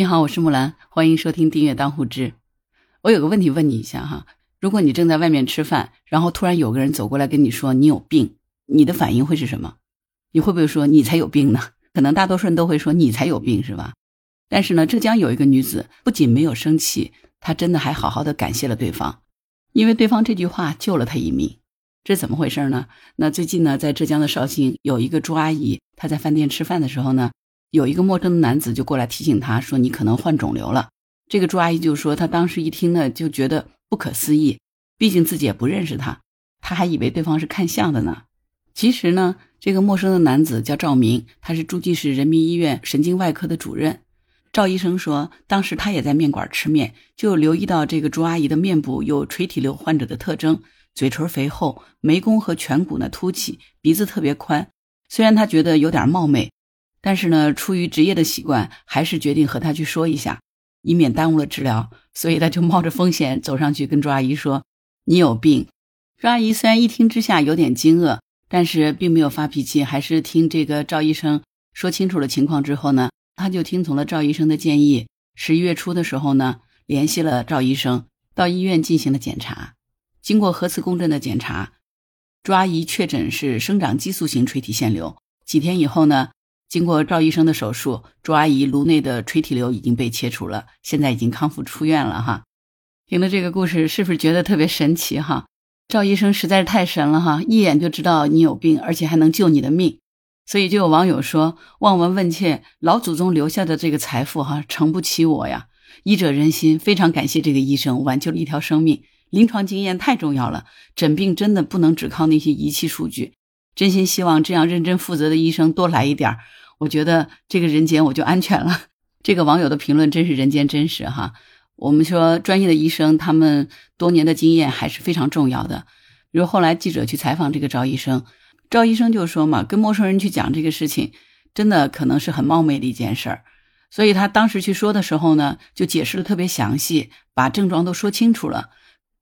你好，我是木兰，欢迎收听订阅当户知。我有个问题问你一下哈，如果你正在外面吃饭，然后突然有个人走过来跟你说你有病，你的反应会是什么？你会不会说你才有病呢？可能大多数人都会说你才有病是吧？但是呢，浙江有一个女子不仅没有生气，她真的还好好的感谢了对方，因为对方这句话救了她一命。这怎么回事呢？那最近呢，在浙江的绍兴有一个朱阿姨，她在饭店吃饭的时候呢。有一个陌生的男子就过来提醒他说：“你可能患肿瘤了。”这个朱阿姨就说：“她当时一听呢，就觉得不可思议，毕竟自己也不认识他，他还以为对方是看相的呢。其实呢，这个陌生的男子叫赵明，他是诸暨市人民医院神经外科的主任。赵医生说，当时他也在面馆吃面，就留意到这个朱阿姨的面部有垂体瘤患者的特征，嘴唇肥厚，眉弓和颧骨呢凸起，鼻子特别宽。虽然他觉得有点冒昧。但是呢，出于职业的习惯，还是决定和他去说一下，以免耽误了治疗。所以他就冒着风险走上去跟朱阿姨说：“你有病。”朱阿姨虽然一听之下有点惊愕，但是并没有发脾气，还是听这个赵医生说清楚了情况之后呢，他就听从了赵医生的建议。十一月初的时候呢，联系了赵医生到医院进行了检查。经过核磁共振的检查，朱阿姨确诊是生长激素型垂体腺瘤。几天以后呢？经过赵医生的手术，朱阿姨颅内的垂体瘤已经被切除了，现在已经康复出院了哈。听了这个故事，是不是觉得特别神奇哈？赵医生实在是太神了哈，一眼就知道你有病，而且还能救你的命。所以就有网友说：“望闻问切，老祖宗留下的这个财富哈，承不起我呀。”医者仁心，非常感谢这个医生挽救了一条生命。临床经验太重要了，诊病真的不能只靠那些仪器数据。真心希望这样认真负责的医生多来一点儿。我觉得这个人间我就安全了。这个网友的评论真是人间真实哈。我们说专业的医生，他们多年的经验还是非常重要的。比如后来记者去采访这个赵医生，赵医生就说嘛，跟陌生人去讲这个事情，真的可能是很冒昧的一件事儿。所以他当时去说的时候呢，就解释的特别详细，把症状都说清楚了。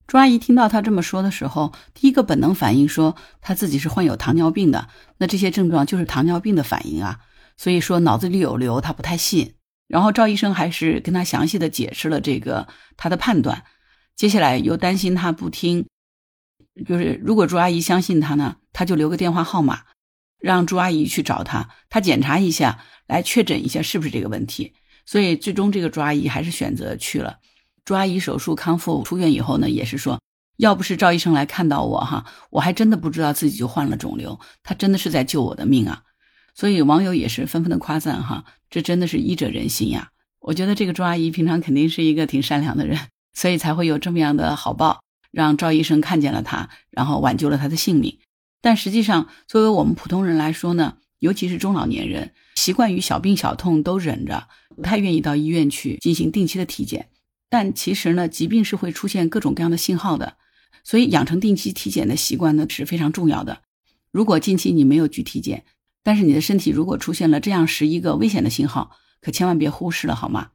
朱阿姨听到他这么说的时候，第一个本能反应说他自己是患有糖尿病的，那这些症状就是糖尿病的反应啊。所以说脑子里有瘤，他不太信。然后赵医生还是跟他详细的解释了这个他的判断。接下来又担心他不听，就是如果朱阿姨相信他呢，他就留个电话号码，让朱阿姨去找他，他检查一下，来确诊一下是不是这个问题。所以最终这个朱阿姨还是选择去了。朱阿姨手术康复出院以后呢，也是说，要不是赵医生来看到我哈，我还真的不知道自己就患了肿瘤。他真的是在救我的命啊。所以网友也是纷纷的夸赞哈，这真的是医者仁心呀！我觉得这个朱阿姨平常肯定是一个挺善良的人，所以才会有这么样的好报，让赵医生看见了她，然后挽救了她的性命。但实际上，作为我们普通人来说呢，尤其是中老年人，习惯于小病小痛都忍着，不太愿意到医院去进行定期的体检。但其实呢，疾病是会出现各种各样的信号的，所以养成定期体检的习惯呢是非常重要的。如果近期你没有去体检，但是你的身体如果出现了这样十一个危险的信号，可千万别忽视了，好吗？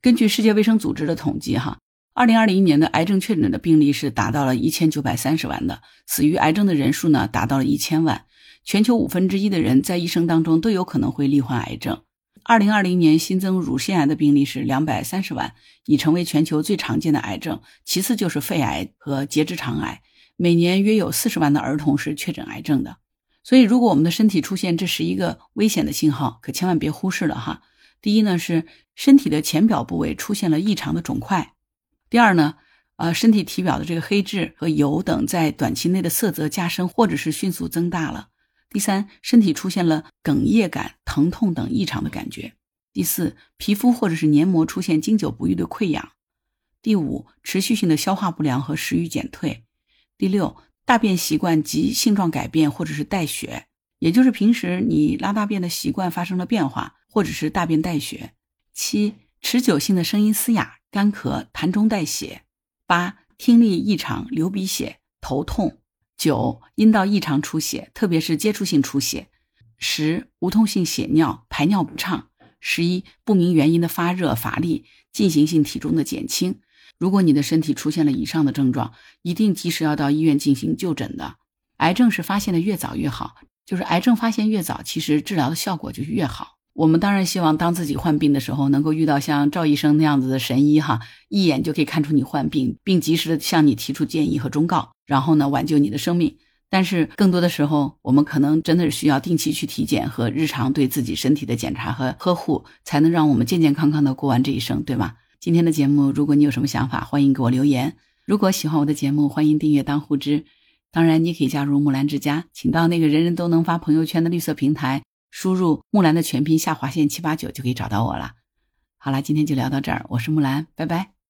根据世界卫生组织的统计，哈，二零二零年的癌症确诊的病例是达到了一千九百三十万的，死于癌症的人数呢达到了一千万，全球五分之一的人在一生当中都有可能会罹患癌症。二零二零年新增乳腺癌的病例是两百三十万，已成为全球最常见的癌症，其次就是肺癌和结直肠癌，每年约有四十万的儿童是确诊癌症的。所以，如果我们的身体出现这十一个危险的信号，可千万别忽视了哈。第一呢，是身体的浅表部位出现了异常的肿块；第二呢，呃，身体体表的这个黑痣和油等在短期内的色泽加深或者是迅速增大了；第三，身体出现了哽咽感、疼痛等异常的感觉；第四，皮肤或者是黏膜出现经久不愈的溃疡；第五，持续性的消化不良和食欲减退；第六。大便习惯及性状改变，或者是带血，也就是平时你拉大便的习惯发生了变化，或者是大便带血。七、持久性的声音嘶哑、干咳、痰中带血。八、听力异常、流鼻血、头痛。九、阴道异常出血，特别是接触性出血。十、无痛性血尿、排尿不畅。十一、不明原因的发热、乏力、进行性体重的减轻。如果你的身体出现了以上的症状，一定及时要到医院进行就诊的。癌症是发现的越早越好，就是癌症发现越早，其实治疗的效果就越好。我们当然希望当自己患病的时候，能够遇到像赵医生那样子的神医哈，一眼就可以看出你患病，并及时的向你提出建议和忠告，然后呢挽救你的生命。但是更多的时候，我们可能真的是需要定期去体检和日常对自己身体的检查和呵护，才能让我们健健康康的过完这一生，对吗？今天的节目，如果你有什么想法，欢迎给我留言。如果喜欢我的节目，欢迎订阅当护知。当然，你可以加入木兰之家，请到那个人人都能发朋友圈的绿色平台，输入木兰的全拼下划线七八九就可以找到我了。好了，今天就聊到这儿，我是木兰，拜拜。